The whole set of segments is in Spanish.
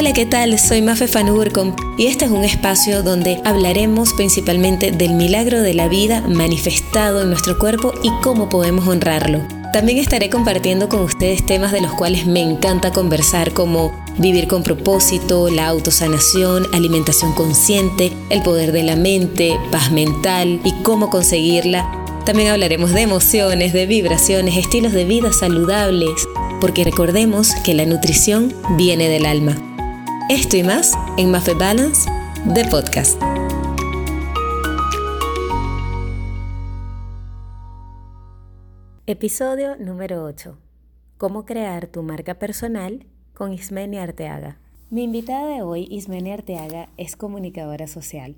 Hola, ¿qué tal? Soy Mafe Fanurcom y este es un espacio donde hablaremos principalmente del milagro de la vida manifestado en nuestro cuerpo y cómo podemos honrarlo. También estaré compartiendo con ustedes temas de los cuales me encanta conversar como vivir con propósito, la autosanación, alimentación consciente, el poder de la mente, paz mental y cómo conseguirla. También hablaremos de emociones, de vibraciones, estilos de vida saludables, porque recordemos que la nutrición viene del alma. Esto y más en Mafe Balance de podcast. Episodio número 8. Cómo crear tu marca personal con Ismeni Arteaga. Mi invitada de hoy, Ismeni Arteaga, es comunicadora social.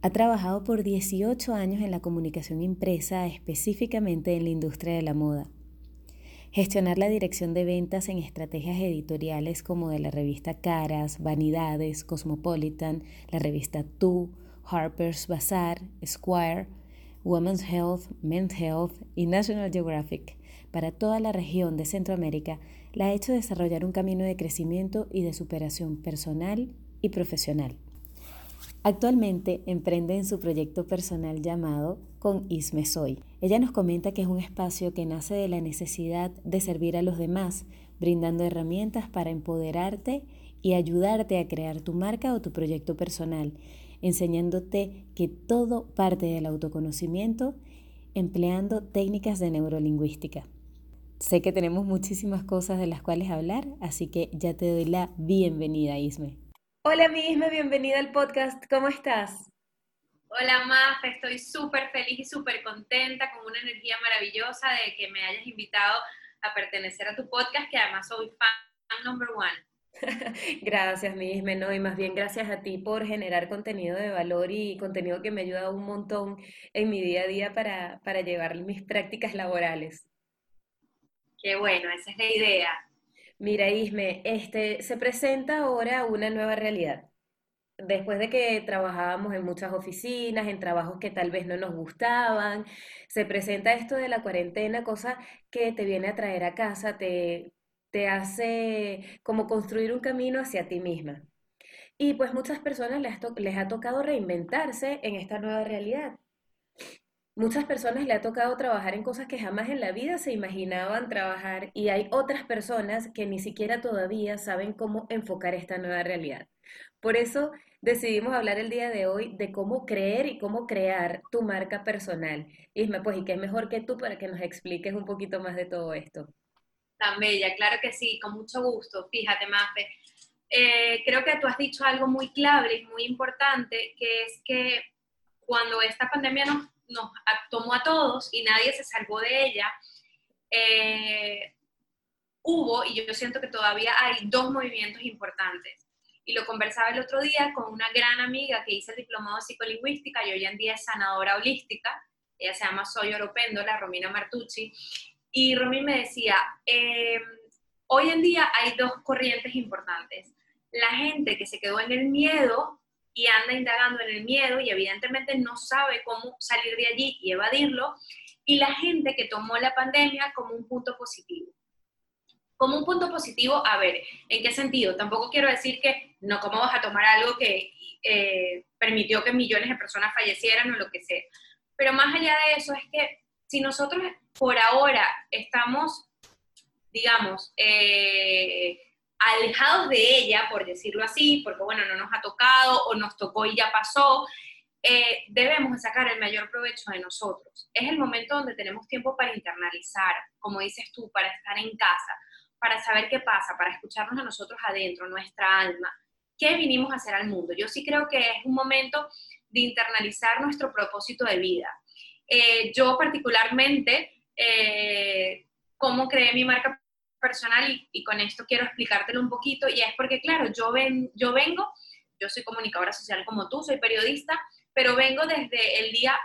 Ha trabajado por 18 años en la comunicación impresa, específicamente en la industria de la moda gestionar la dirección de ventas en estrategias editoriales como de la revista Caras, Vanidades, Cosmopolitan, la revista Tú, Harper's Bazaar, Squire, Women's Health, Men's Health y National Geographic para toda la región de Centroamérica la ha hecho desarrollar un camino de crecimiento y de superación personal y profesional. Actualmente emprende en su proyecto personal llamado Con Isme Soy. Ella nos comenta que es un espacio que nace de la necesidad de servir a los demás, brindando herramientas para empoderarte y ayudarte a crear tu marca o tu proyecto personal, enseñándote que todo parte del autoconocimiento empleando técnicas de neurolingüística. Sé que tenemos muchísimas cosas de las cuales hablar, así que ya te doy la bienvenida, Isme. Hola, misma, bienvenida al podcast. ¿Cómo estás? Hola, Maf, estoy súper feliz y súper contenta, con una energía maravillosa de que me hayas invitado a pertenecer a tu podcast, que además soy fan number one. gracias, misma, no, y más bien gracias a ti por generar contenido de valor y contenido que me ayuda un montón en mi día a día para, para llevar mis prácticas laborales. Qué bueno, esa es la idea. Mira, Isme, este, se presenta ahora una nueva realidad. Después de que trabajábamos en muchas oficinas, en trabajos que tal vez no nos gustaban, se presenta esto de la cuarentena, cosa que te viene a traer a casa, te, te hace como construir un camino hacia ti misma. Y pues muchas personas les, les ha tocado reinventarse en esta nueva realidad. Muchas personas le ha tocado trabajar en cosas que jamás en la vida se imaginaban trabajar y hay otras personas que ni siquiera todavía saben cómo enfocar esta nueva realidad. Por eso decidimos hablar el día de hoy de cómo creer y cómo crear tu marca personal. Isma, pues, ¿y qué mejor que tú para que nos expliques un poquito más de todo esto? Tan bella, claro que sí, con mucho gusto. Fíjate, Mafe, eh, creo que tú has dicho algo muy clave y muy importante, que es que cuando esta pandemia nos nos tomó a todos y nadie se salvó de ella, eh, hubo, y yo siento que todavía hay dos movimientos importantes. Y lo conversaba el otro día con una gran amiga que hizo el diplomado de psicolingüística y hoy en día es sanadora holística. Ella se llama Soy Oropéndola, Romina Martucci. Y Romina me decía, eh, hoy en día hay dos corrientes importantes. La gente que se quedó en el miedo y anda indagando en el miedo y evidentemente no sabe cómo salir de allí y evadirlo, y la gente que tomó la pandemia como un punto positivo. Como un punto positivo, a ver, ¿en qué sentido? Tampoco quiero decir que, no, ¿cómo vas a tomar algo que eh, permitió que millones de personas fallecieran o lo que sea? Pero más allá de eso es que si nosotros por ahora estamos, digamos, eh, alejados de ella, por decirlo así, porque bueno, no nos ha tocado o nos tocó y ya pasó, eh, debemos sacar el mayor provecho de nosotros. Es el momento donde tenemos tiempo para internalizar, como dices tú, para estar en casa, para saber qué pasa, para escucharnos a nosotros adentro, nuestra alma, qué vinimos a hacer al mundo. Yo sí creo que es un momento de internalizar nuestro propósito de vida. Eh, yo particularmente, eh, cómo creé mi marca personal y, con esto quiero explicártelo un poquito y es porque, claro, yo, ven, yo vengo, yo soy comunicadora social como tú, soy periodista, pero vengo desde el día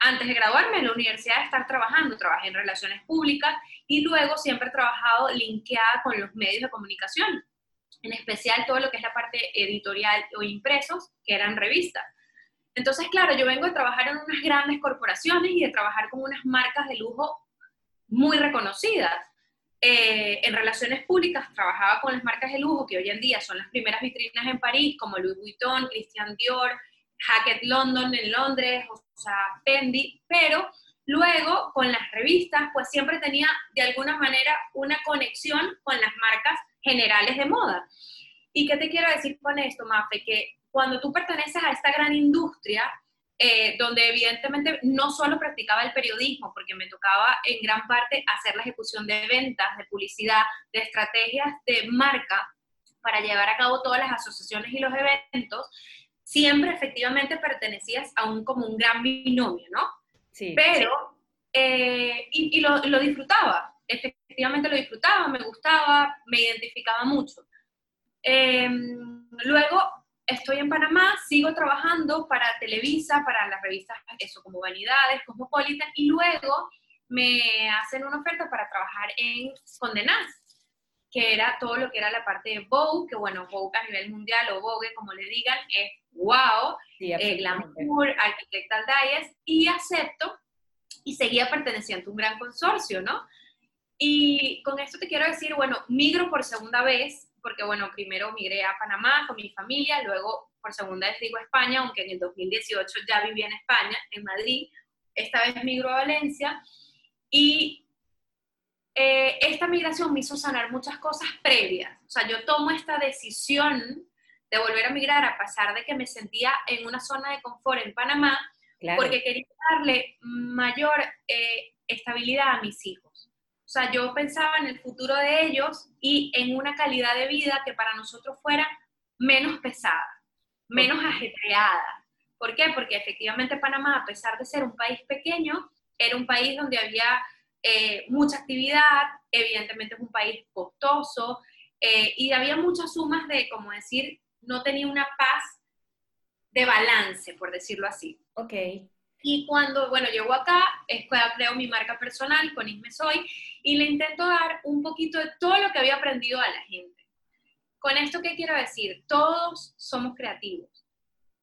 antes de graduarme en la universidad de estar trabajando, trabajé en relaciones públicas y luego siempre he trabajado linkeada con los medios de comunicación, en especial todo lo que es la parte editorial o impresos, que eran revistas. Entonces, claro, yo vengo de trabajar en unas grandes corporaciones y de trabajar con unas marcas de lujo muy reconocidas. Eh, en relaciones públicas trabajaba con las marcas de lujo que hoy en día son las primeras vitrinas en París, como Louis Vuitton, Christian Dior, Hackett London en Londres, o sea, Fendi, pero luego con las revistas, pues siempre tenía de alguna manera una conexión con las marcas generales de moda. ¿Y qué te quiero decir con esto, Mafe? Que cuando tú perteneces a esta gran industria, eh, donde evidentemente no solo practicaba el periodismo, porque me tocaba en gran parte hacer la ejecución de ventas, de publicidad, de estrategias de marca para llevar a cabo todas las asociaciones y los eventos, siempre efectivamente pertenecías a un como un gran binomio, ¿no? Sí. Pero, eh, y, lo, lo disfrutaba, efectivamente lo disfrutaba, me gustaba, me identificaba mucho. Em, luego estoy en Panamá, sigo trabajando para Televisa, para las revistas, eso como Vanidades, Cosmopolitan, y luego me hacen una oferta para trabajar en Condenaz, que era todo lo que era la parte de Vogue, que bueno, Vogue a nivel mundial o Vogue, como le digan, es wow, sí, eh, glamour, architectal diets, y acepto y seguía perteneciendo a un gran consorcio, ¿no? Y con esto te quiero decir, bueno, migro por segunda vez porque bueno, primero migré a Panamá con mi familia, luego por segunda vez digo España, aunque en el 2018 ya vivía en España, en Madrid, esta vez migro a Valencia y eh, esta migración me hizo sanar muchas cosas previas, o sea, yo tomo esta decisión de volver a migrar a pesar de que me sentía en una zona de confort en Panamá, porque quería darle mayor eh, estabilidad a mis hijos. O sea, yo pensaba en el futuro de ellos y en una calidad de vida que para nosotros fuera menos pesada, menos ajetreada. ¿Por qué? Porque efectivamente Panamá, a pesar de ser un país pequeño, era un país donde había eh, mucha actividad, evidentemente es un país costoso, eh, y había muchas sumas de, como decir, no tenía una paz de balance, por decirlo así. Ok. Y cuando, bueno, llego acá, creo mi marca personal con Isme Soy y le intento dar un poquito de todo lo que había aprendido a la gente. Con esto, ¿qué quiero decir? Todos somos creativos.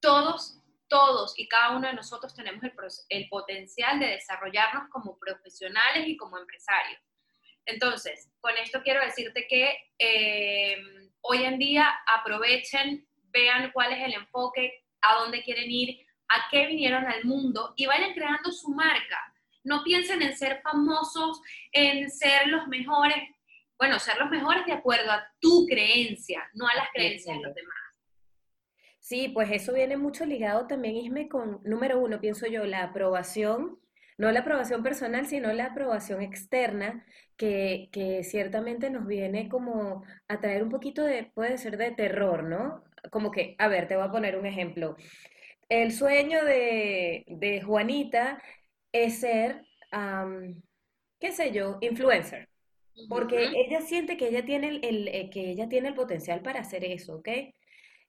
Todos, todos y cada uno de nosotros tenemos el, el potencial de desarrollarnos como profesionales y como empresarios. Entonces, con esto quiero decirte que eh, hoy en día aprovechen, vean cuál es el enfoque, a dónde quieren ir, a qué vinieron al mundo y vayan creando su marca. No piensen en ser famosos, en ser los mejores. Bueno, ser los mejores de acuerdo a tu creencia, no a las creencias de los demás. Sí, pues eso viene mucho ligado también, Isme, con, número uno, pienso yo, la aprobación, no la aprobación personal, sino la aprobación externa, que, que ciertamente nos viene como a traer un poquito de, puede ser de terror, ¿no? Como que, a ver, te voy a poner un ejemplo el sueño de, Juanita es ser, qué sé yo, influencer. Porque ella siente que ella, tiene el, eh, que ella tiene el potencial para hacer eso, ¿ok?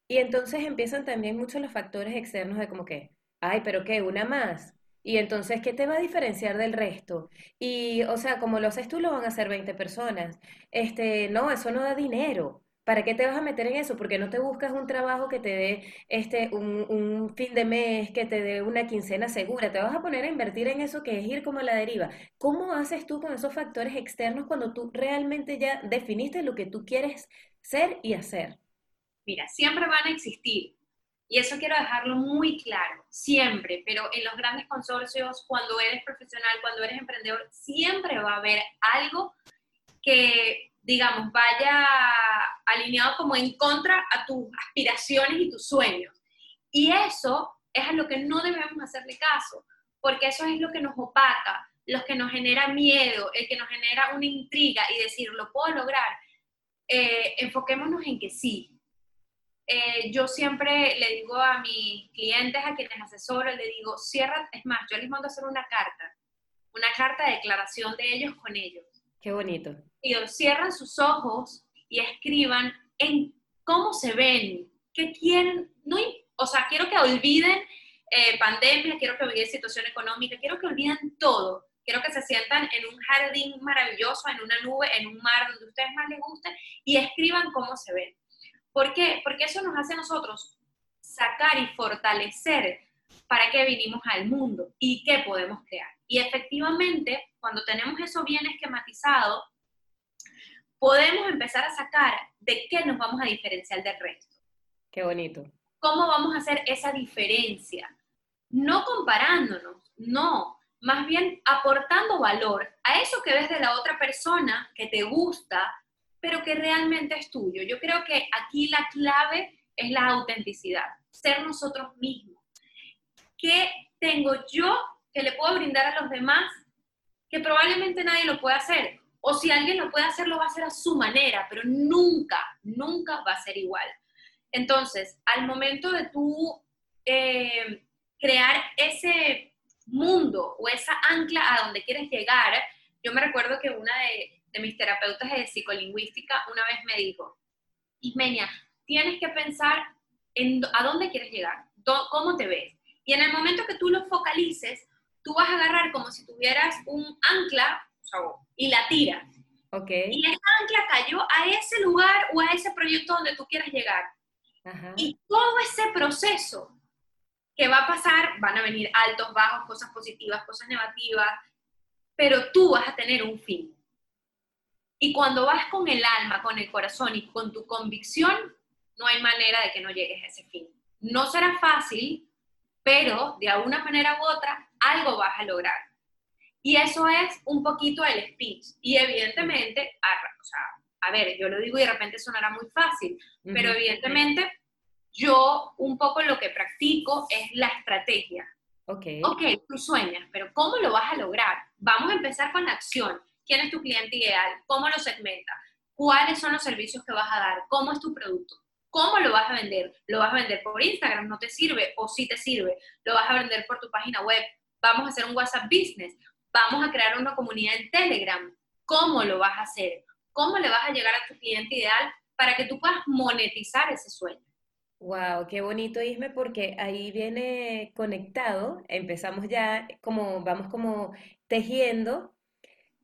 Y entonces empiezan también muchos los factores externos de como que, ay, pero qué, una más. Y entonces, ¿qué te va a diferenciar del resto? Y, o sea, como lo haces tú, lo van a hacer 20 personas. Este, no, eso no da dinero. ¿Para qué te vas a meter en eso? Porque no te buscas un trabajo que te dé este, un, fin de mes, que te dé una quincena segura. Te vas a poner a invertir en eso que es ir como a la deriva. ¿Cómo haces tú con esos factores externos cuando tú realmente ya definiste lo que tú quieres ser y hacer? Mira, siempre van a existir. Y eso quiero dejarlo muy claro, siempre, pero en los grandes consorcios, cuando eres profesional, cuando eres emprendedor, siempre va a haber algo que digamos, vaya alineado como en contra a tus aspiraciones y tus sueños. Y eso es a lo que no debemos hacerle caso, porque eso es lo que nos opaca, lo que nos genera miedo, el que nos genera una intriga y decir, lo puedo lograr. Eh, enfoquémonos en que sí. Eh, yo siempre le digo a mis clientes, a quienes asesoro, le digo, cierra, es más, yo les mando a hacer una carta, una carta de declaración de ellos con ellos Qué bonito. Y cierran sus ojos y escriban en cómo se ven, qué quieren, no, o sea, quiero que olviden eh, pandemia, quiero que olviden situación económica, quiero que olviden todo. Quiero que se sientan en un jardín maravilloso, en una nube, en un mar, donde a ustedes más les guste, y escriban cómo se ven. ¿Por qué? Porque eso nos hace a nosotros sacar y fortalecer para qué vinimos al mundo y qué podemos crear. Y efectivamente, cuando tenemos eso bien esquematizado, podemos empezar a sacar de qué nos vamos a diferenciar del resto. Qué bonito. ¿Cómo vamos a hacer esa diferencia? No comparándonos, no, más bien aportando valor a eso que ves de la otra persona, que te gusta, pero que realmente es tuyo. Yo creo que aquí la clave es la autenticidad, ser nosotros mismos. ¿Qué tengo yo que le puedo brindar a los demás que probablemente nadie lo pueda hacer? O si alguien lo puede hacer, lo va a hacer a su manera, pero nunca, nunca va a ser igual. Entonces, al momento de tú eh, crear ese mundo o esa ancla a donde quieres llegar, yo me recuerdo que una de, mis terapeutas de psicolingüística una vez me dijo, Ismenia, tienes que pensar en a dónde quieres llegar, cómo te ves. Y en el momento que tú lo focalices, tú vas a agarrar como si tuvieras un ancla y la tiras. Okay. Y esa ancla cayó a ese lugar o a ese proyecto donde tú quieras llegar. Y todo ese proceso que va a pasar, van a venir altos, bajos, cosas positivas, cosas negativas, pero tú vas a tener un fin. Y cuando vas con el alma, con el corazón y con tu convicción, no hay manera de que no llegues a ese fin. No será fácil, pero de alguna manera u otra, algo vas a lograr. Y eso es un poquito el speech. Y evidentemente, a, o sea, a ver, yo lo digo y de repente sonará muy fácil, pero evidentemente yo un poco lo que practico es la estrategia. Ok. Ok, tú sueñas, pero ¿cómo lo vas a lograr? Vamos a empezar con la acción. ¿Quién es tu cliente ideal? ¿Cómo lo segmentas? ¿Cuáles son los servicios que vas a dar? ¿Cómo es tu producto? ¿Cómo lo vas a vender? ¿Lo vas a vender por Instagram? ¿No te sirve? ¿O sí te sirve? ¿Lo vas a vender por tu página web? ¿Vamos a hacer un WhatsApp Business? ¿Vamos a crear una comunidad en Telegram? ¿Cómo lo vas a hacer? ¿Cómo le vas a llegar a tu cliente ideal para que tú puedas monetizar ese sueño? Wow, qué bonito, Isme, porque ahí viene conectado, empezamos ya como, vamos como tejiendo,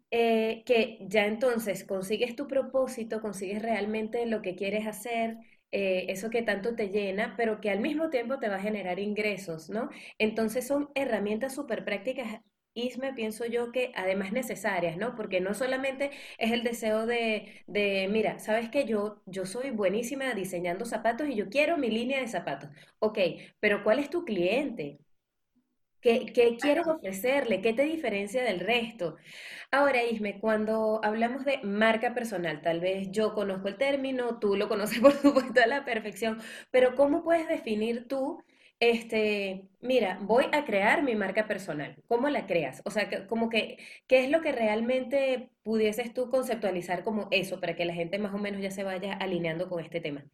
eh, que ya entonces consigues tu propósito, consigues realmente lo que quieres hacer, eh, eso que tanto te llena, pero que al mismo tiempo te va a generar ingresos, ¿no? Entonces son herramientas súper prácticas Isme, pienso yo que además necesarias, ¿no? Porque no solamente es el deseo de, de, mira, sabes que yo, yo soy buenísima diseñando zapatos y yo quiero mi línea de zapatos. Ok, pero ¿cuál es tu cliente? ¿Qué, qué quieres ofrecerle? ¿Qué te diferencia del resto? Ahora, Isme, cuando hablamos de marca personal, tal vez yo conozco el término, tú lo conoces por supuesto a la perfección, pero ¿cómo puedes definir tú este, mira, voy a crear mi marca personal. ¿Cómo la creas? O sea, como que, ¿qué es lo que realmente pudieses tú conceptualizar como eso para que la gente más o menos ya se vaya alineando con este tema?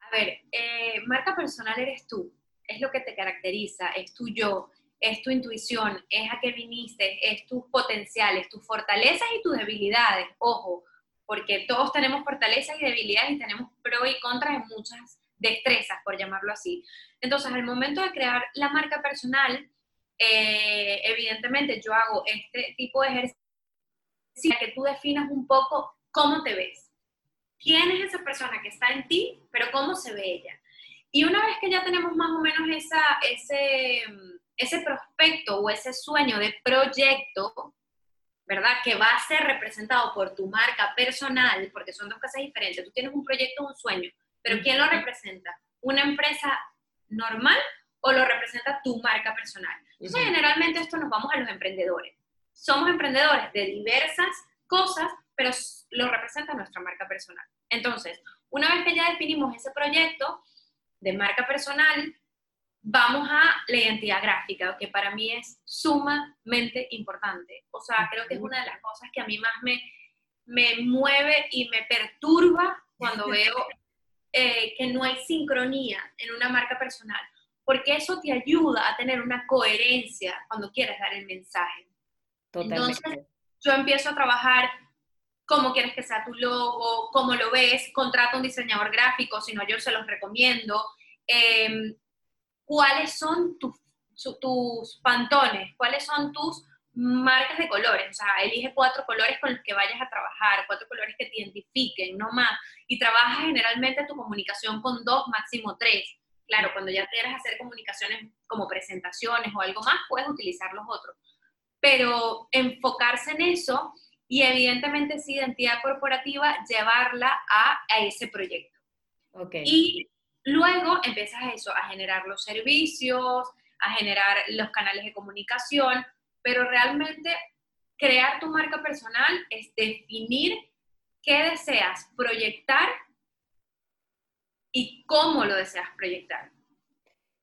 A ver, eh, marca personal eres tú, es lo que te caracteriza, es tu yo, es tu intuición, es a qué viniste, es tus potenciales, tus fortalezas y tus debilidades. Ojo, porque todos tenemos fortalezas y debilidades y tenemos pro y contra en muchas destrezas, por llamarlo así. Entonces, al momento de crear la marca personal, eh, evidentemente yo hago este tipo de ejercicio para que tú definas un poco cómo te ves. ¿Quién es esa persona que está en ti, pero cómo se ve ella? Y una vez que ya tenemos más o menos esa, ese, ese prospecto o ese sueño de proyecto, ¿verdad? Que va a ser representado por tu marca personal, porque son dos cosas diferentes. Tú tienes un proyecto, un sueño, pero ¿quién lo representa? ¿Una empresa normal o lo representa tu marca personal? Entonces, generalmente esto nos vamos a los emprendedores. Somos emprendedores de diversas cosas, pero lo representa nuestra marca personal. Entonces, una vez que ya definimos ese proyecto de marca personal, vamos a la identidad gráfica, que para mí es sumamente importante. O sea, creo que es una de las cosas que a mí más me, me mueve y me perturba cuando veo eh, que no hay sincronía en una marca personal, porque eso te ayuda a tener una coherencia cuando quieres dar el mensaje. Totalmente. Entonces, yo empiezo a trabajar cómo quieres que sea tu logo, cómo lo ves, contrata un diseñador gráfico, si no yo se los recomiendo, em, cuáles son tus, tus pantones, cuáles son tus marcas de colores, o sea, elige cuatro colores con los que vayas a trabajar, cuatro colores que te identifiquen, no más, y trabaja generalmente tu comunicación con dos, máximo tres. Claro, cuando ya quieras hacer comunicaciones como presentaciones o algo más, puedes utilizar los otros. Pero enfocarse en eso y evidentemente esa identidad corporativa llevarla a, a ese proyecto. Okay. Y luego empiezas a eso, a generar los servicios, a generar los canales de comunicación, pero realmente crear tu marca personal es definir qué deseas proyectar y cómo lo deseas proyectar.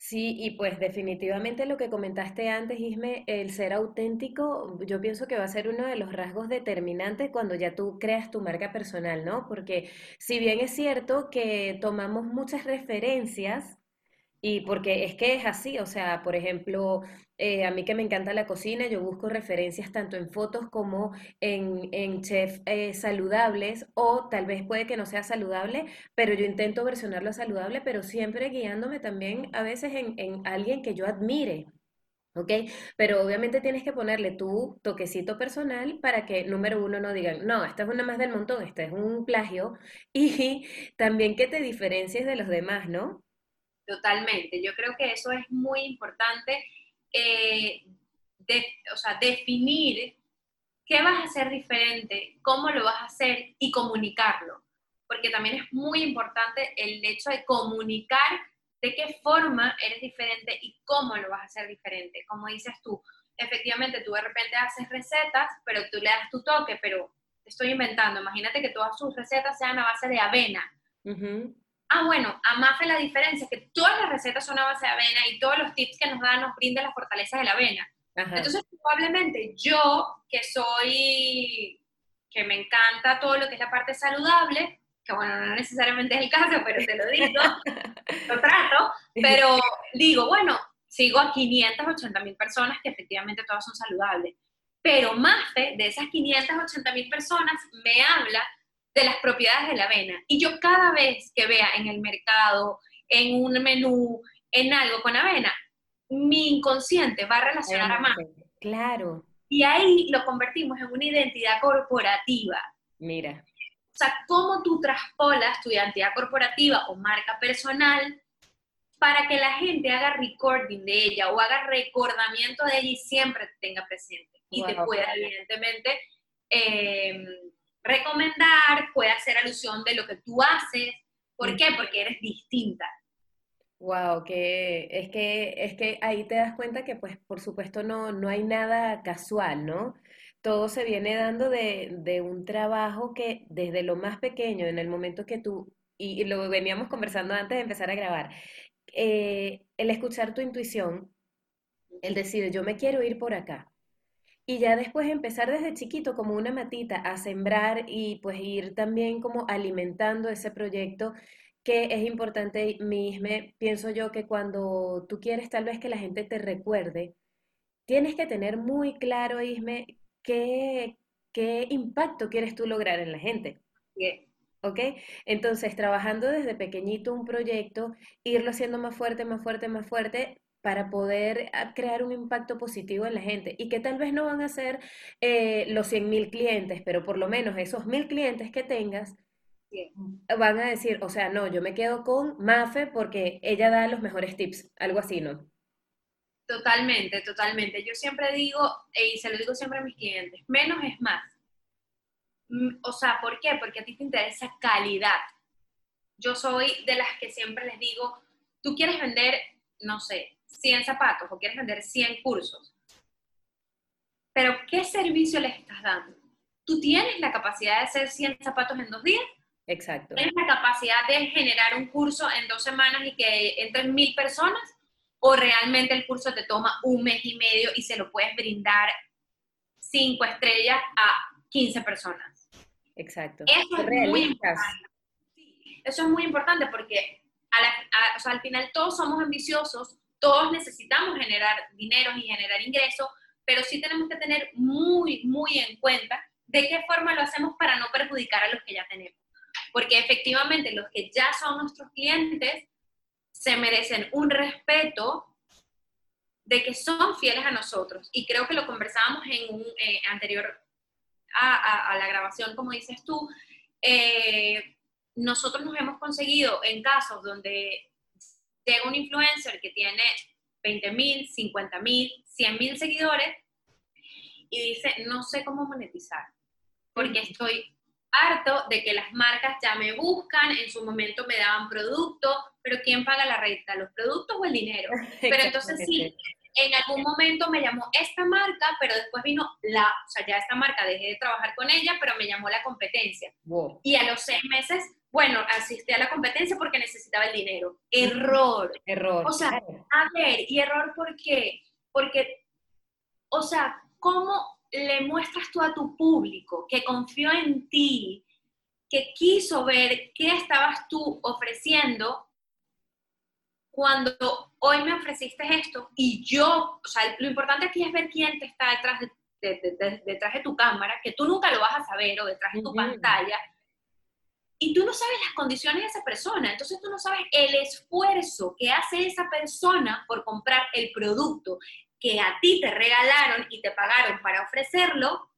Sí, y pues definitivamente lo que comentaste antes, Isme, el ser auténtico, yo pienso que va a ser uno de los rasgos determinantes cuando ya tú creas tu marca personal, ¿no? Porque si bien es cierto que tomamos muchas referencias, y porque es que es así, o sea, por ejemplo, eh, a mí que me encanta la cocina, yo busco referencias tanto en fotos como en, en chefs eh, saludables, o tal vez puede que no sea saludable, pero yo intento versionarlo saludable, pero siempre guiándome también a veces en, en alguien que yo admire. ¿Ok? Pero obviamente tienes que ponerle tu toquecito personal para que, número uno, no digan, no, esta es una más del montón, esta es un plagio, y también que te diferencies de los demás, ¿no? Totalmente. Yo creo que eso es muy importante, eh, o sea, definir qué vas a hacer diferente, cómo lo vas a hacer y comunicarlo. Porque también es muy importante el hecho de comunicar de qué forma eres diferente y cómo lo vas a hacer diferente. Como dices tú, efectivamente tú de repente haces recetas, pero tú le das tu toque, pero te estoy inventando. Imagínate que todas sus recetas sean a base de avena ah, bueno, a Mafe la diferencia es que todas las recetas son a base de avena y todos los tips que nos dan nos brindan las fortalezas de la avena. Entonces, probablemente yo, que soy, que me encanta todo lo que es la parte saludable, que bueno, no necesariamente es el caso, pero te lo digo, lo trato, pero digo, bueno, sigo a 580 mil personas que efectivamente todas son saludables. Pero Mafe, de esas 580 mil personas, me habla de las propiedades de la avena. Y yo cada vez que vea en el mercado, en un menú, en algo con avena, mi inconsciente va a relacionar a más. Claro. Y ahí lo convertimos en una identidad corporativa. Mira. O sea, cómo tú traspolas tu identidad corporativa o marca personal para que la gente haga recording de ella o haga recordamiento de ella y siempre te tenga presente. Y te pueda, evidentemente, eh, recomendar, puede hacer alusión de lo que tú haces. ¿Por qué? Porque eres distinta. Wow, que es que es que ahí te das cuenta que pues por supuesto no, no hay nada casual, ¿no? Todo se viene dando de, un trabajo que desde lo más pequeño, en el momento que tú, y, lo veníamos conversando antes de empezar a grabar, eh, el escuchar tu intuición, el decir, yo me quiero ir por acá, y ya después empezar desde chiquito como una matita a sembrar y pues ir también como alimentando ese proyecto que es importante, mismo, pienso yo que cuando tú quieres tal vez que la gente te recuerde, tienes que tener muy claro, Isme, qué, qué impacto quieres tú lograr en la gente. ¿Ok? Entonces, trabajando desde pequeñito un proyecto, irlo haciendo más fuerte, más fuerte, más fuerte, para poder ah, crear un impacto positivo en la gente y que tal vez no van a ser eh, los 100.000 clientes, pero por lo menos esos 1.000 clientes que tengas van a decir, o sea, no, yo me quedo con Mafe porque ella da los mejores tips, algo así, ¿no? Totalmente, totalmente. Yo siempre digo, y se lo digo siempre a mis clientes, menos es más. Mm, o sea, ¿por qué? Porque a ti te interesa calidad. Yo soy de las que siempre les digo, tú quieres vender, no sé, 100 zapatos o quieres vender 100 cursos, pero ¿qué servicio les estás dando? ¿Tú tienes la capacidad de hacer 100 zapatos en dos días? Exacto. ¿Tienes la capacidad de generar un curso en dos semanas y que entren mil personas? ¿O realmente el curso te toma un mes y medio y se lo puedes brindar cinco estrellas a 15 personas? Exacto. Eso es muy importante. Eso es muy importante porque al final todos somos ambiciosos, todos necesitamos generar dinero y generar ingresos, pero sí tenemos que tener muy, muy en cuenta de qué forma lo hacemos para no perjudicar a los que ya tenemos. Porque efectivamente los que ya son nuestros clientes se merecen un respeto de que son fieles a nosotros. Y creo que lo conversábamos en un eh, anterior a, a, la grabación, como dices tú. Eh, nosotros nos hemos conseguido en casos donde llega un influencer que tiene 20 mil, 50 mil, 100 mil seguidores y dice, no sé cómo monetizar. porque estoy harto de que las marcas ya me buscan, en su momento me daban productos, pero ¿quién paga la renta? ¿Los productos o el dinero? Pero entonces sí, en algún momento me llamó esta marca, pero después vino la, o sea, ya esta marca dejé de trabajar con ella, pero me llamó la competencia. Y a los seis meses, bueno, asistí a la competencia porque necesitaba el dinero. Error. Error. O sea, a ver, ¿y error por qué? Porque, o sea, ¿cómo le muestras tú a tu público que confió en ti, que quiso ver qué estabas tú ofreciendo cuando hoy me ofreciste esto y yo, o sea, lo importante aquí es ver quién te está detrás de, detrás de tu cámara, que tú nunca lo vas a saber, o detrás de tu pantalla, y tú no sabes las condiciones de esa persona, entonces tú no sabes el esfuerzo que hace esa persona por comprar el producto que a ti te regalaron y te pagaron para ofrecerlo,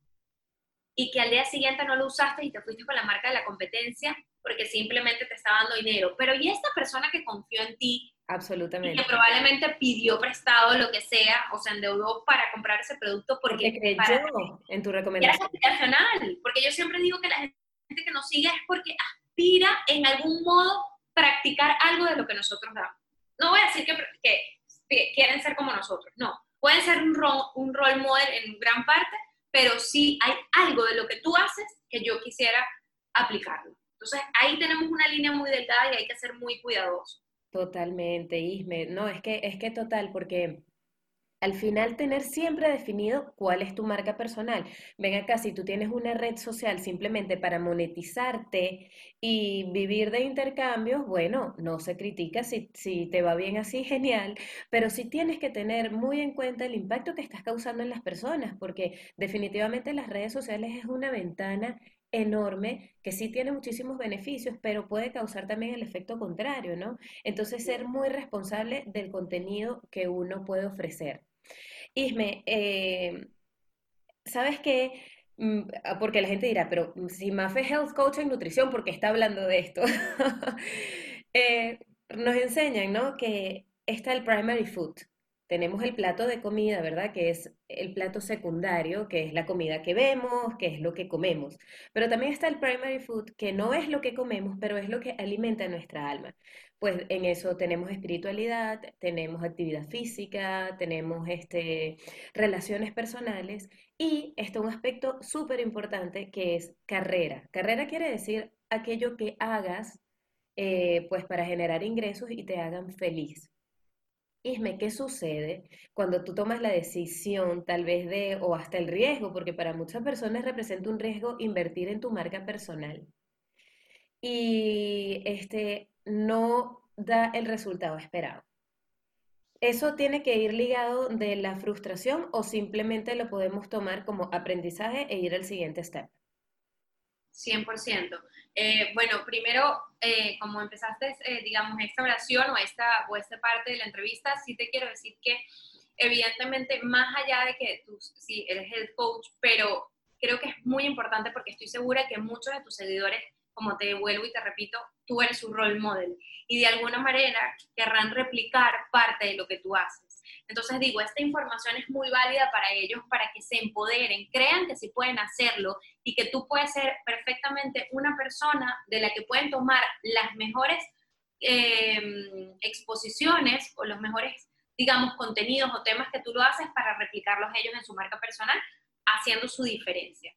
y que al día siguiente no lo usaste y te fuiste con la marca de la competencia porque simplemente te está dando dinero. Pero ¿y esta persona que confió en ti, Absolutamente. que probablemente pidió prestado lo que sea o se endeudó para comprar ese producto porque, porque creyó en tu recomendación. aspiracional, porque yo siempre digo que la gente que nos sigue es porque aspira en algún modo practicar algo de lo que nosotros damos. No voy a decir que, que, quieren ser como nosotros, no. Pueden ser un role, un role model en gran parte, pero sí hay algo de lo que tú haces que yo quisiera aplicarlo. Entonces ahí tenemos una línea muy delgada y hay que ser muy cuidadosos. Totalmente, Isme. No, es que, es que total, porque al final tener siempre definido cuál es tu marca personal. Ven acá, si tú tienes una red social simplemente para monetizarte y vivir de intercambios, bueno, no se critica si, si te va bien así, genial, pero sí tienes que tener muy en cuenta el impacto que estás causando en las personas, porque definitivamente las redes sociales es una ventana enorme que sí tiene muchísimos beneficios, pero puede causar también el efecto contrario, ¿no? Entonces, ser muy responsable del contenido que uno puede ofrecer. Isme, eh, ¿sabes qué? Mm, ah, porque la gente dirá, pero si Mafe Health Coach en nutrición, ¿por qué está hablando de esto? Eh, nos enseñan, ¿no? Que está el primary food, tenemos el plato de comida, ¿verdad? Que es el plato secundario, que es la comida que vemos, que es lo que comemos. Pero también está el primary food, que no es lo que comemos, pero es lo que alimenta nuestra alma. Pues en eso tenemos espiritualidad, tenemos actividad física, tenemos este, relaciones personales y esto un aspecto súper importante que es carrera. Carrera quiere decir aquello que hagas eh, pues para generar ingresos y te hagan feliz. Isme, ¿qué sucede cuando tú tomas la decisión tal vez de, o hasta el riesgo, porque para muchas personas representa un riesgo invertir en tu marca personal y este, no da el resultado esperado? ¿Eso tiene que ir ligado de la frustración o simplemente lo podemos tomar como aprendizaje e ir al siguiente step? 100%. Eh, bueno, primero, eh, como empezaste, eh, digamos, esta oración o esta, o esta parte de la entrevista, sí te quiero decir que evidentemente, más allá de que tú sí eres el coach, pero creo que es muy importante porque estoy segura que muchos de tus seguidores, como te vuelvo y te repito, tú eres su role model y de alguna manera querrán replicar parte de lo que tú haces. Entonces digo, esta información es muy válida para ellos, para que se empoderen, crean que sí pueden hacerlo y que tú puedes ser perfectamente una persona de la que pueden tomar las mejores em, exposiciones o los mejores, digamos, contenidos o temas que tú lo haces para replicarlos ellos en su marca personal, haciendo su diferencia.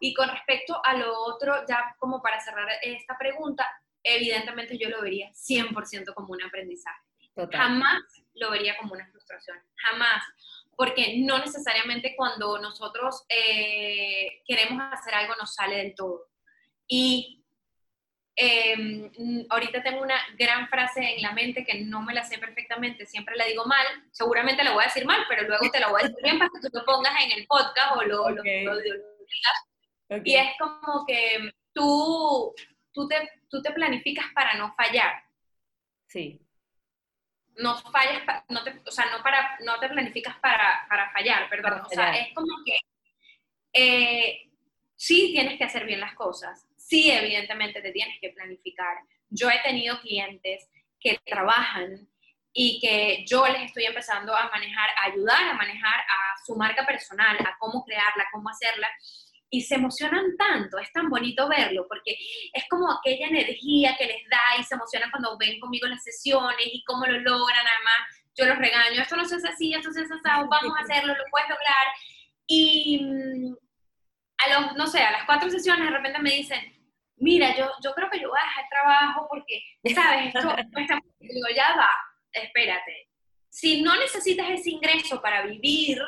Y con respecto a lo otro, ya como para cerrar esta pregunta, evidentemente yo lo vería 100% como un aprendizaje. Jamás lo vería como una frustración, jamás, porque no necesariamente cuando nosotros eh, queremos hacer algo nos sale del todo. Y em, ahorita tengo una gran frase en la mente que no me la sé perfectamente, siempre la digo mal, seguramente la voy a decir mal, pero luego te la voy a decir bien para que tú lo pongas en el podcast o lo, digas. Y es como que tú, tú, te, tú te planificas para no fallar. Sí no falles, no te, o sea, no, para, no te planificas para, para fallar, perdón. o sea, es como que eh, sí tienes que hacer bien las cosas, sí evidentemente te tienes que planificar. Yo he tenido clientes que trabajan y que yo les estoy empezando a manejar, a ayudar a manejar a su marca personal, a cómo crearla, cómo hacerla. Y se emocionan tanto, es tan bonito verlo, porque es como aquella energía que les da y se emocionan cuando ven conmigo las sesiones y cómo lo logran, además yo los regaño, esto no se hace así, esto se hace así, vamos a hacerlo, lo puedes lograr. Y mm, a los, no sé, a las cuatro sesiones de repente me dicen, mira, yo, yo creo que yo voy a dejar el trabajo porque, ¿sabes? Esto está... Digo, ya va, espérate. Si no necesitas ese ingreso para vivir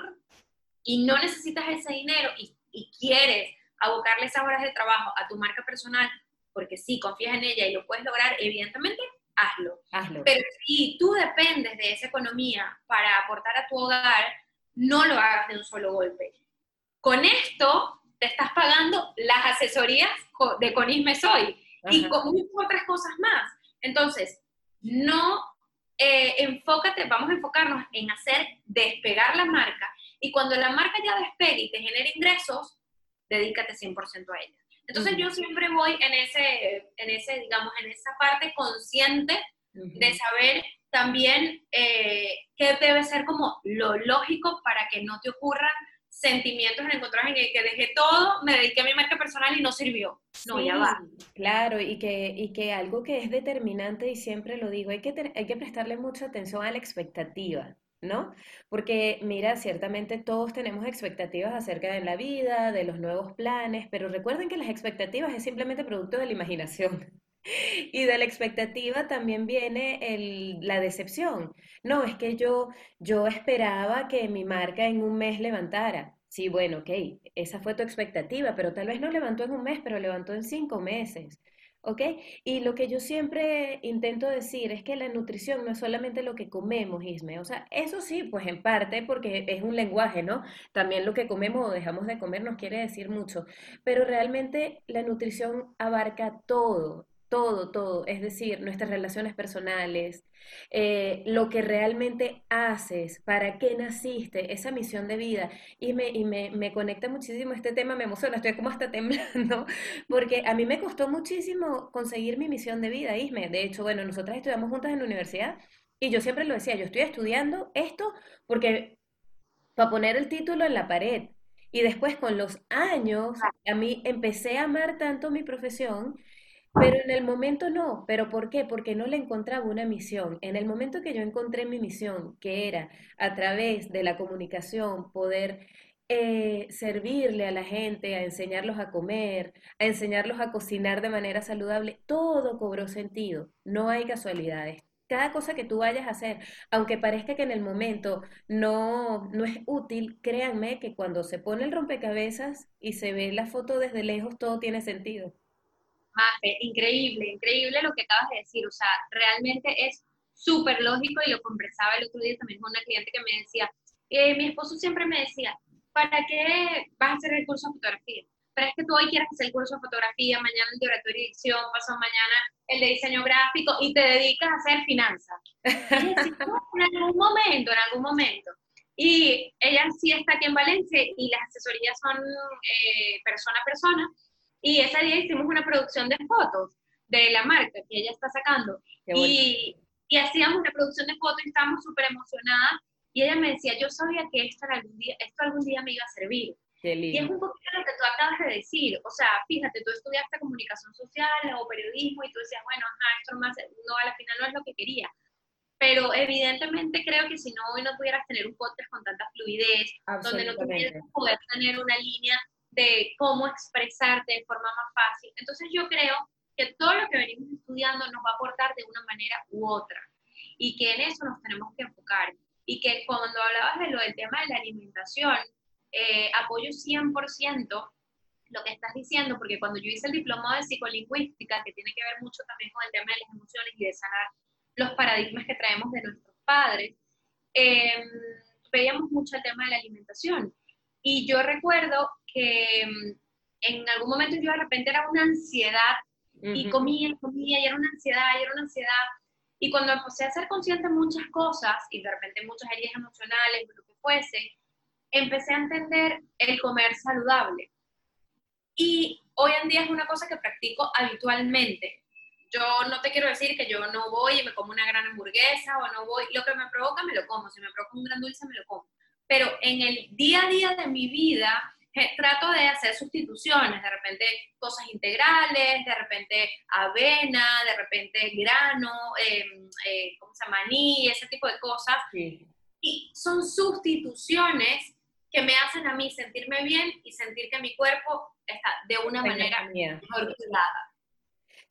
y no necesitas ese dinero y, y quieres abocarle esas horas de trabajo a tu marca personal, porque sí, confías en ella y lo puedes lograr, evidentemente, hazlo. hazlo. Pero si tú dependes de esa economía para aportar a tu hogar, no lo hagas de un solo golpe. Con esto te estás pagando las asesorías de Conisme Soy y con muchas otras cosas más. Entonces, no eh, enfócate, vamos a enfocarnos en hacer despegar la marca y cuando la marca ya despegue y te genere ingresos, dedícate 100% a ella. Entonces yo siempre voy en ese, en ese, digamos, en esa parte consciente de saber también eh, qué debe ser como lo lógico para que no te ocurran sentimientos en encontrar en el que dejé todo, me dediqué a mi marca personal y no sirvió. No, ya va. Claro, y que, y que algo que es determinante, y siempre lo digo, hay que, hay que prestarle mucha atención a la expectativa. ¿No? Porque mira, ciertamente todos tenemos expectativas acerca de la vida, de los nuevos planes, pero recuerden que las expectativas es simplemente producto de la imaginación. Y de la expectativa también viene la decepción. No, es que yo, yo esperaba que mi marca en un mes levantara. Sí, bueno, ok, esa fue tu expectativa, pero tal vez no levantó en un mes, pero levantó en cinco meses. ¿Ok? Y lo que yo siempre intento decir es que la nutrición no es solamente lo que comemos, Isme. O sea, eso sí, pues en parte porque es un lenguaje, ¿no? También lo que comemos o dejamos de comer nos quiere decir mucho. Pero realmente la nutrición abarca todo, todo, todo, es decir, nuestras relaciones personales, eh, lo que realmente haces, para qué naciste, esa misión de vida. Y, me, y me, me, conecta muchísimo este tema, me emociona, estoy como hasta temblando, porque a mí me costó muchísimo conseguir mi misión de vida, Isme. De hecho, bueno, nosotras estudiamos juntas en la universidad y yo siempre lo decía, yo estoy estudiando esto porque para poner el título en la pared. Y después con los años, a mí empecé a amar tanto mi profesión pero en el momento no. ¿Pero por qué? Porque no le encontraba una misión. En el momento que yo encontré mi misión, que era a través de la comunicación poder eh, servirle a la gente, a enseñarlos a comer, a enseñarlos a cocinar de manera saludable, todo cobró sentido. No hay casualidades. Cada cosa que tú vayas a hacer, aunque parezca que en el momento no, no es útil, créanme que cuando se pone el rompecabezas y se ve la foto desde lejos, todo tiene sentido increíble, increíble lo que acabas de decir. O sea, realmente es súper lógico y lo conversaba el otro día también con una cliente que me decía, eh, mi esposo siempre me decía, ¿para qué vas a hacer el curso de fotografía? Pero es que tú hoy quieres hacer el curso de fotografía, mañana el de oratoria y edición, pasado mañana el de diseño gráfico y te dedicas a hacer finanzas. en algún momento, en algún momento. Y ella sí está aquí en Valencia y las asesorías son eh, persona a persona y ese día hicimos una producción de fotos de la marca que ella está sacando. Y, y, hacíamos una producción de fotos y estábamos súper emocionadas. Y ella me decía, yo sabía que esto, algún día, esto algún día me iba a servir. Y es un poquito lo que tú acabas de decir. O sea, fíjate, tú estudiaste comunicación social o periodismo y tú decías, bueno, esto más, no, a la final no es lo que quería. Pero evidentemente creo que si no, hoy no pudieras tener un podcast con tanta fluidez, donde no tuvieras poder tener una línea de cómo expresarte de forma más fácil. Entonces yo creo que todo lo que venimos estudiando nos va a aportar de una manera u otra y que en eso nos tenemos que enfocar. Y que cuando hablabas de lo del tema de la alimentación, eh, apoyo 100% lo que estás diciendo, porque cuando yo hice el diplomado de psicolingüística, que tiene que ver mucho también con el tema de las emociones y de sanar los paradigmas que traemos de nuestros padres, eh, veíamos mucho el tema de la alimentación. Y yo recuerdo que mm, en algún momento yo de repente era una ansiedad y comía y comía y era una ansiedad y era una ansiedad. Y cuando empecé a ser consciente de muchas cosas y de repente muchas heridas emocionales o lo que fuese, empecé a entender el comer saludable. Y hoy en día es una cosa que practico habitualmente. Yo no te quiero decir que yo no voy y me como una gran hamburguesa o no voy, lo que me provoca me lo como, si me provoca un gran dulce me lo como. Pero en el día a día de mi vida trato de hacer sustituciones, de repente cosas integrales, de repente avena, de repente grano, em, eh, ¿cómo se llama? Maní, ese tipo de cosas. Y son sustituciones que me hacen a mí sentirme bien y sentir que mi cuerpo está de una manera mejor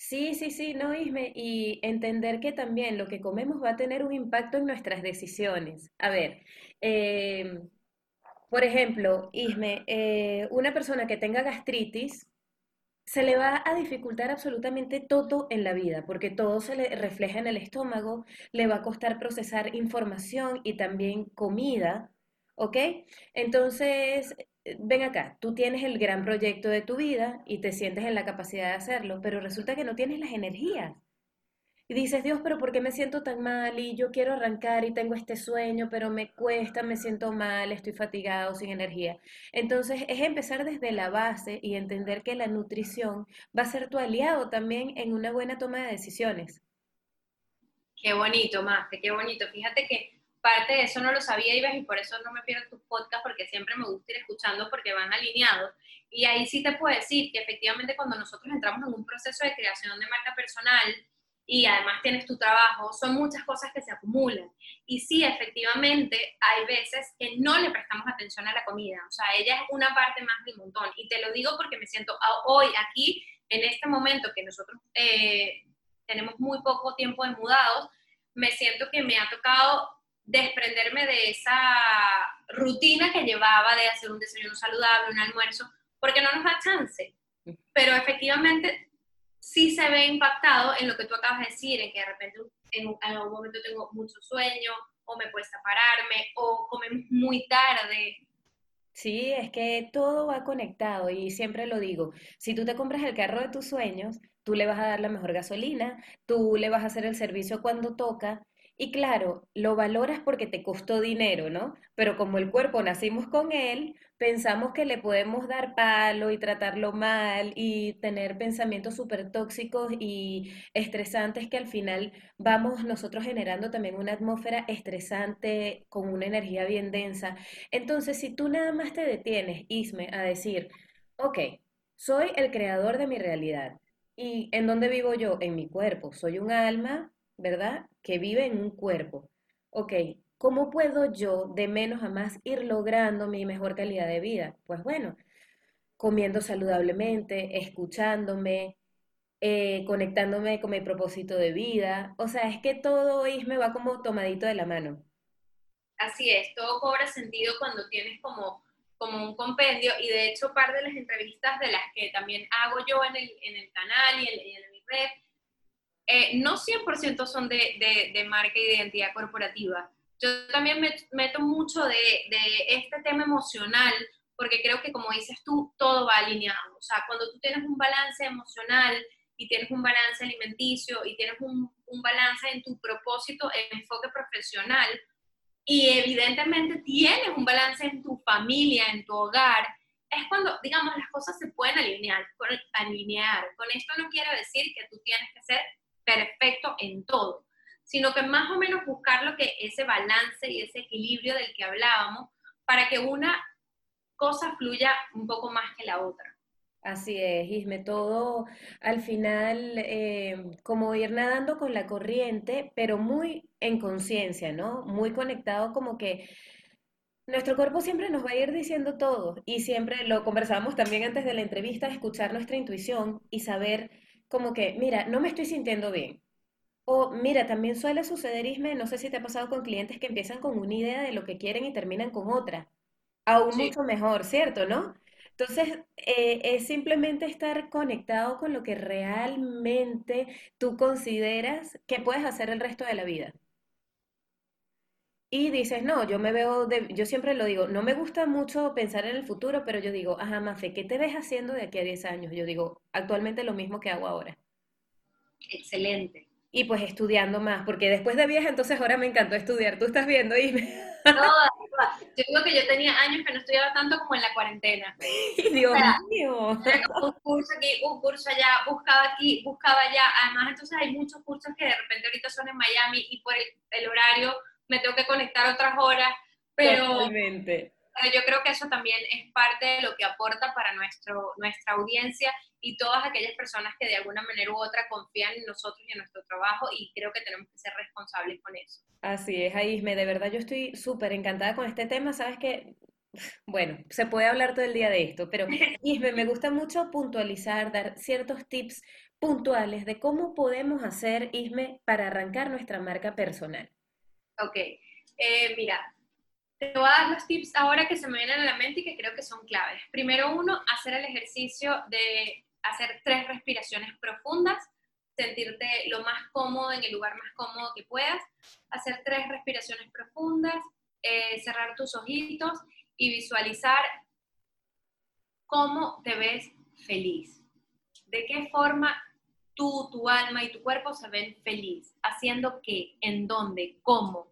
Sí, sí, sí, no, Isme, y entender que también lo que comemos va a tener un impacto en nuestras decisiones. A ver, eh, por ejemplo, Isme, eh, una persona que tenga gastritis, se le va a dificultar absolutamente todo en la vida, porque todo se le refleja en el estómago, le va a costar procesar información y también comida, ¿ok? Entonces, ven acá, tú tienes el gran proyecto de tu vida y te sientes en la capacidad de hacerlo, pero resulta que no tienes las energías. Y dices, Dios, pero ¿por qué me siento tan mal? Y yo quiero arrancar y tengo este sueño, pero me cuesta, me siento mal, estoy fatigado, sin energía. Entonces es empezar desde la base y entender que la nutrición va a ser tu aliado también en una buena toma de decisiones. Qué bonito, Mafe, qué bonito. Fíjate que parte de eso no lo sabía, y por eso no me pierdo tus podcasts, porque siempre me gusta ir escuchando porque van alineados. Y ahí sí te puedo decir que efectivamente cuando nosotros entramos en un proceso de creación de marca personal, y además tienes tu trabajo, son muchas cosas que se acumulan. Y sí, efectivamente, hay veces que no le prestamos atención a la comida, o sea, ella es una parte más del montón. Y te lo digo porque me siento hoy aquí, en este momento que nosotros eh, tenemos muy poco tiempo de mudados, me siento que me ha tocado desprenderme de esa rutina que llevaba de hacer un desayuno saludable, un almuerzo, porque no nos da chance. Pero efectivamente sí se ve impactado en lo que tú acabas de decir, en que de repente en, algún momento tengo mucho sueño, o me cuesta pararme, o comemos muy tarde. Sí, es que todo va conectado y siempre lo digo, si tú te compras el carro de tus sueños, tú le vas a dar la mejor gasolina, tú le vas a hacer el servicio cuando toca y claro, lo valoras porque te costó dinero, ¿no? Pero como el cuerpo nacimos con él, pensamos que le podemos dar palo y tratarlo mal y tener pensamientos súper tóxicos y estresantes que al final vamos nosotros generando también una atmósfera estresante con una energía bien densa. Entonces, si tú nada más te detienes, Isme, a decir, ok, soy el creador de mi realidad. ¿Y en dónde vivo yo? En mi cuerpo. Soy un alma ¿verdad? Que vive en un cuerpo. Ok, ¿cómo puedo yo de menos a más ir logrando mi mejor calidad de vida? Pues bueno, comiendo saludablemente, escuchándome, eh, conectándome con mi propósito de vida. O sea, es que todo me va como tomadito de la mano. Así es, todo cobra sentido cuando tienes como, como un compendio y de hecho par de las entrevistas de las que también hago yo en el, en el canal y en, en mi red, eh, no 100% son de, de, marca y de identidad corporativa. Yo también me meto mucho de, de, este tema emocional, porque creo que como dices tú, todo va alineado. O sea, cuando tú tienes un balance emocional y tienes un balance alimenticio y tienes un, un balance en tu propósito, en enfoque profesional, y evidentemente tienes un balance en tu familia, en tu hogar, es cuando, digamos, las cosas se pueden alinear. alinear. Con esto no quiero decir que tú tienes que ser perfecto en todo, sino que más o menos buscar lo que ese balance y ese equilibrio del que hablábamos para que una cosa fluya un poco más que la otra. Así es, Isme, todo al final eh, como ir nadando con la corriente, pero muy en conciencia, ¿no? Muy conectado como que nuestro cuerpo siempre nos va a ir diciendo todo y siempre lo conversábamos también antes de la entrevista, escuchar nuestra intuición y saber como que, mira, no me estoy sintiendo bien. O mira, también suele suceder, Isme, no sé si te ha pasado con clientes que empiezan con una idea de lo que quieren y terminan con otra. Aún mucho mejor, ¿cierto? ¿No? Entonces, eh, es simplemente estar conectado con lo que realmente tú consideras que puedes hacer el resto de la vida. Y dices, no, yo me veo, yo siempre lo digo, no me gusta mucho pensar en el futuro, pero yo digo, ajá, Mafe, ¿qué te ves haciendo de aquí a 10 años? Yo digo, actualmente lo mismo que hago ahora. Excelente. Y pues estudiando más, porque después de vieja, entonces ahora me encantó estudiar. ¿Tú estás viendo, y No, yo digo que yo tenía años que no estudiaba tanto como en la cuarentena. Dios mío. Un curso aquí, un curso allá, buscaba aquí, buscaba allá. Además, entonces hay muchos cursos que de repente ahorita son en Miami y por el horario me tengo que conectar otras horas, pero, yo creo que eso también es parte de lo que aporta para nuestro, nuestra audiencia y todas aquellas personas que de alguna manera u otra confían en nosotros y en nuestro trabajo y creo que tenemos que ser responsables con eso. Así es, Aisme, de verdad yo estoy súper encantada con este tema, sabes que, bueno, se puede hablar todo el día de esto, pero Isme, me gusta mucho puntualizar, dar ciertos tips puntuales de cómo podemos hacer, Isme, para arrancar nuestra marca personal. Ok, eh, mira, te voy a dar los tips ahora que se me vienen a la mente y que creo que son claves. Primero uno, hacer el ejercicio de hacer tres respiraciones profundas, sentirte lo más cómodo en el lugar más cómodo que puedas, hacer tres respiraciones profundas, eh, cerrar tus ojitos y visualizar cómo te ves feliz. ¿De qué forma tú, tu alma y tu cuerpo se ven feliz? ¿Haciendo qué? ¿En dónde? ¿Cómo?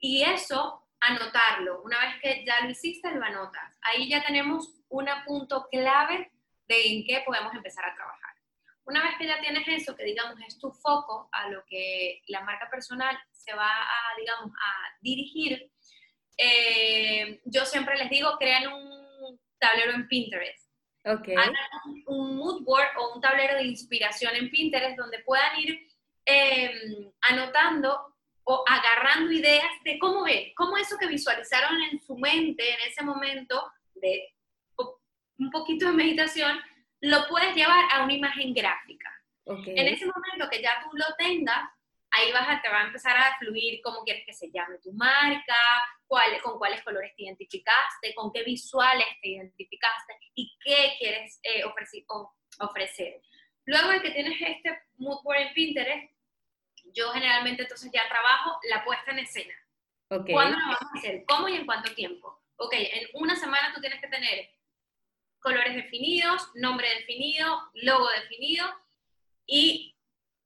Y eso, anotarlo. Una vez que ya lo hiciste, lo anotas. Ahí ya tenemos un punto clave de en qué podemos empezar a trabajar. Una vez que ya tienes eso, que digamos es tu foco a lo que la marca personal se va a, digamos, a dirigir, eh, yo siempre les digo, crean un tablero en Pinterest. Okay. Hagan un mood board o un tablero de inspiración en Pinterest donde puedan ir eh, anotando o agarrando ideas de cómo ve, cómo eso que visualizaron en su mente en ese momento de un poquito de meditación, lo puedes llevar a una imagen gráfica. En ese momento que ya tú lo tengas, ahí vas a, te va a empezar a fluir cómo quieres que se llame tu marca, cuál, con cuáles colores te identificaste, con qué visuales te identificaste y qué quieres eh, ofrecer, ofrecer. Luego de que tienes este mood board en Pinterest, yo generalmente entonces ya trabajo la puesta en escena. Okay. ¿Cuándo lo vamos a hacer? ¿Cómo y en cuánto tiempo? Ok, en una semana tú tienes que tener colores definidos, nombre definido, logo definido y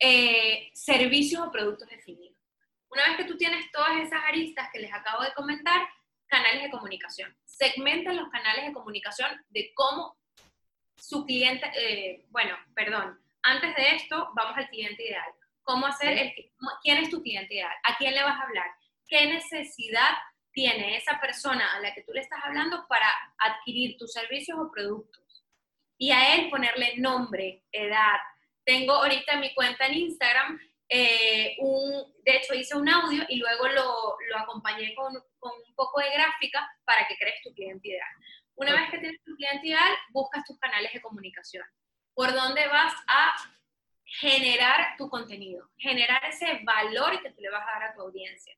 eh, servicios o productos definidos. Una vez que tú tienes todas esas aristas que les acabo de comentar, canales de comunicación. Segmenta los canales de comunicación de cómo su cliente, eh, bueno, perdón, antes de esto vamos al cliente ideal cómo hacer, el, quién es tu cliente ideal, a quién le vas a hablar, qué necesidad tiene esa persona a la que tú le estás hablando para adquirir tus servicios o productos. Y a él ponerle nombre, edad. Tengo ahorita en mi cuenta en Instagram, eh, un, de hecho hice un audio y luego lo, lo acompañé con, con, un poco de gráfica para que crees tu cliente ideal. Una vez que tienes tu cliente ideal, buscas tus canales de comunicación. ¿Por dónde vas a generar tu contenido, generar ese valor que tú le vas a dar a tu audiencia.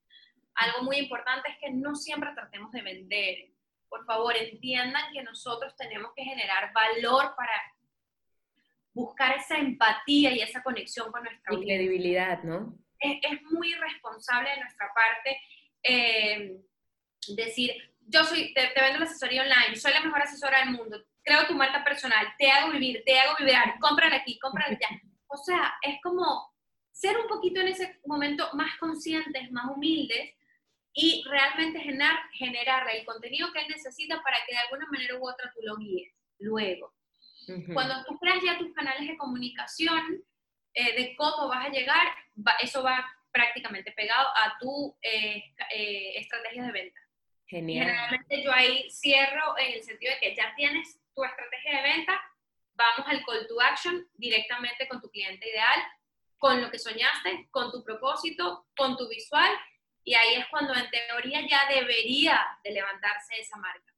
Algo muy importante es que no siempre tratemos de vender. Por favor, entiendan que nosotros tenemos que generar valor para buscar esa empatía y esa conexión con nuestra y audiencia. credibilidad, ¿no? Es, es, muy responsable de nuestra parte eh, decir, yo soy, te, te, vendo la asesoría online, soy la mejor asesora del mundo, creo tu marca personal, te hago vivir, te hago vibrar, cómprala aquí, cómprala allá. O sea, es como ser un poquito en ese momento más conscientes, más humildes y realmente generar, generarle el contenido que él necesita para que de alguna manera u otra tú lo guíes luego. Cuando tú creas ya tus canales de comunicación, eh, de cómo vas a llegar, eso va prácticamente pegado a tu eh, eh, estrategia de venta. Genial. Generalmente yo ahí cierro en el sentido de que ya tienes tu estrategia de venta, vamos al call to action directamente con tu cliente ideal, con lo que soñaste, con tu propósito, con tu visual, y ahí es cuando en teoría ya debería de levantarse esa marca.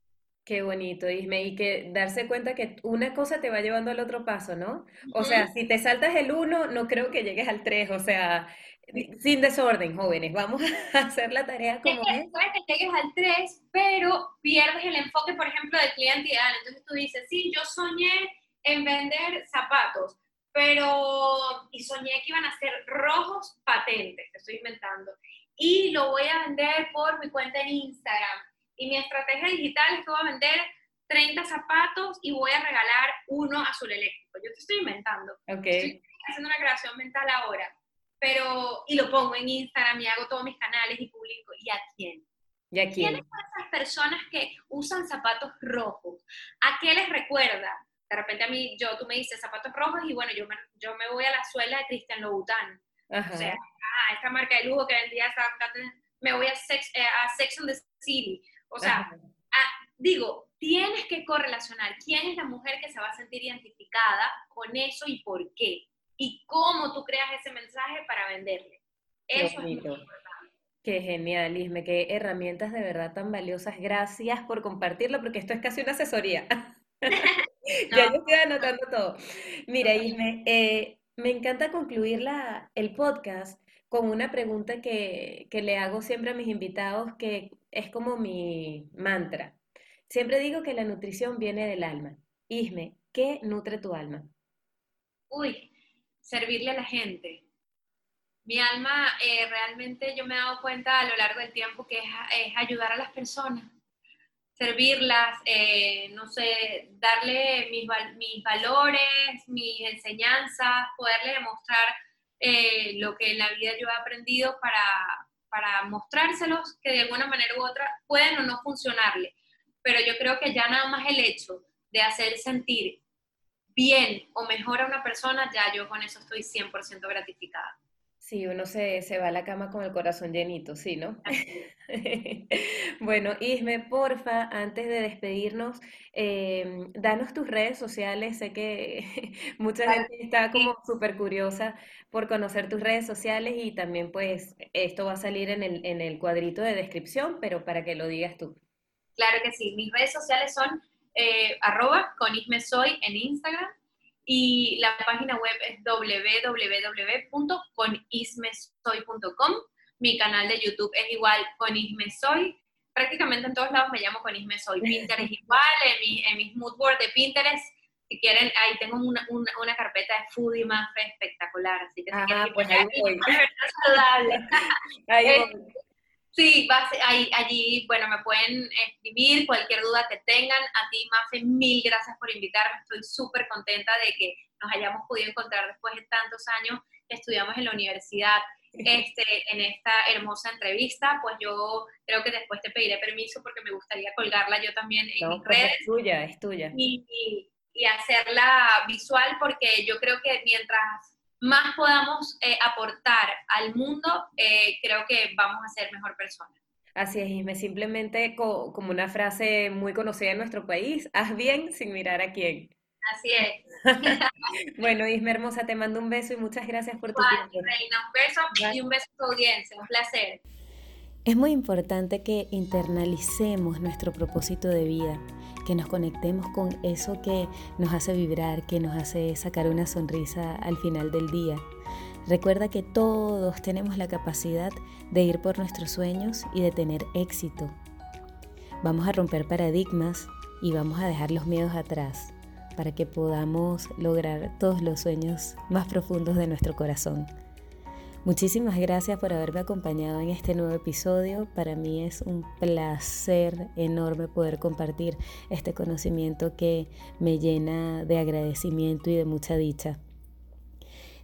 Qué bonito, Isme, y que darse cuenta que una cosa te va llevando al otro paso, ¿no? O sea, si te saltas el uno, no creo que llegues al tres, o sea, sin desorden, jóvenes, vamos a hacer la tarea como es. Puede que llegues al tres, pero pierdes el enfoque, por ejemplo, del cliente ideal. Entonces tú dices, sí, yo soñé en vender zapatos, pero, y soñé que iban a ser rojos patentes, te estoy inventando, y lo voy a vender por mi cuenta en Instagram. Y mi estrategia digital es que voy a vender 30 zapatos y voy a regalar uno azul eléctrico. Yo te estoy inventando. Okay. Estoy haciendo una creación mental ahora. Pero, y lo pongo en Instagram y hago todos mis canales y publico. ¿Y a quién? ¿Y a quién? ¿Quiénes son esas personas que usan zapatos rojos? ¿A qué les recuerda? de repente a mí, yo, tú me dices zapatos rojos y bueno, yo me, yo me voy a la suela de Christian Louboutin. O sea, ah, esta marca de lujo que vendía, me voy a Sex, eh, a Sex on the City. O sea, ah, digo, tienes que correlacionar quién es la mujer que se va a sentir identificada con eso y por qué. Y cómo tú creas ese mensaje para venderle. Eso es muy importante. Qué genial, Isme, qué herramientas de verdad tan valiosas. Gracias por compartirlo, porque esto es casi una asesoría. ya yo estoy anotando todo. Mira, Isme, eh, me encanta concluir la, el podcast con una pregunta que, que le hago siempre a mis invitados, que es como mi mantra. Siempre digo que la nutrición viene del alma. Isme, ¿qué nutre tu alma? Uy, servirle a la gente. Mi alma, eh, realmente yo me he dado cuenta a lo largo del tiempo que es, ayudar a las personas, servirlas, eh, no sé, darle mis, mis, valores, mis enseñanzas, poderle demostrar eh, lo que en la vida yo he aprendido para, para mostrárselos que de alguna manera u otra pueden o no funcionarle. Pero yo creo que ya nada más el hecho de hacer sentir bien o mejor a una persona, ya yo con eso estoy 100% gratificada. Sí, uno se, se, va a la cama con el corazón llenito, sí, ¿no? bueno, Isme, porfa, antes de despedirnos, em, danos tus redes sociales. Sé que mucha gente está como súper curiosa por conocer tus redes sociales y también pues esto va a salir en el, en el cuadrito de descripción, pero para que lo digas tú. Claro que sí, mis redes sociales son eh, arroba con Isme Soy en Instagram y la página web es www.conismesoy.com. Mi canal de YouTube es igual Conismesoy. Prácticamente en todos lados me llamo Conismesoy. Pinterest igual, en, mi, en mis mood board de Pinterest si quieren, ahí tengo una, una, una, carpeta de foodie más espectacular, así que si quieren pues ahí voy. saludable. ahí eh, voy. Sí, ahí, allí, bueno, me pueden escribir cualquier duda que tengan. A ti, Mafe, mil gracias por invitarme. Estoy súper contenta de que nos hayamos podido encontrar después de tantos años que estudiamos en la universidad este, en esta hermosa entrevista. Pues yo creo que después te pediré permiso porque me gustaría colgarla yo también en mis pues redes. Es tuya, es tuya. y hacerla visual porque yo creo que mientras más podamos eh, aportar al mundo, eh, creo que vamos a ser mejor personas. Así es, Isme, simplemente como una frase muy conocida en nuestro país, haz bien sin mirar a quién. Así es. bueno, Isme hermosa, te mando un beso y muchas gracias por tu tiempo. Reina, un beso y un beso a tu audiencia, un placer. Es muy importante que internalicemos nuestro propósito de vida que nos conectemos con eso que nos hace vibrar, que nos hace sacar una sonrisa al final del día. Recuerda que todos tenemos la capacidad de ir por nuestros sueños y de tener éxito. Vamos a romper paradigmas y vamos a dejar los miedos atrás para que podamos lograr todos los sueños más profundos de nuestro corazón. Muchísimas gracias por haberme acompañado en este nuevo episodio. Para mí es un placer enorme poder compartir este conocimiento que me llena de agradecimiento y de mucha dicha.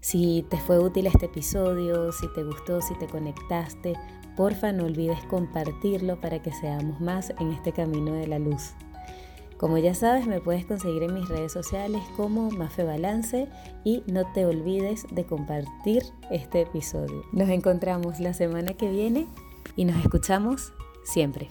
Si te fue útil este episodio, si te gustó, si te conectaste, porfa no olvides compartirlo para que seamos más en este camino de la luz. Como ya sabes, me puedes conseguir en mis redes sociales como Mafe Balance y no te olvides de compartir este episodio. Nos encontramos la semana que viene y nos escuchamos siempre.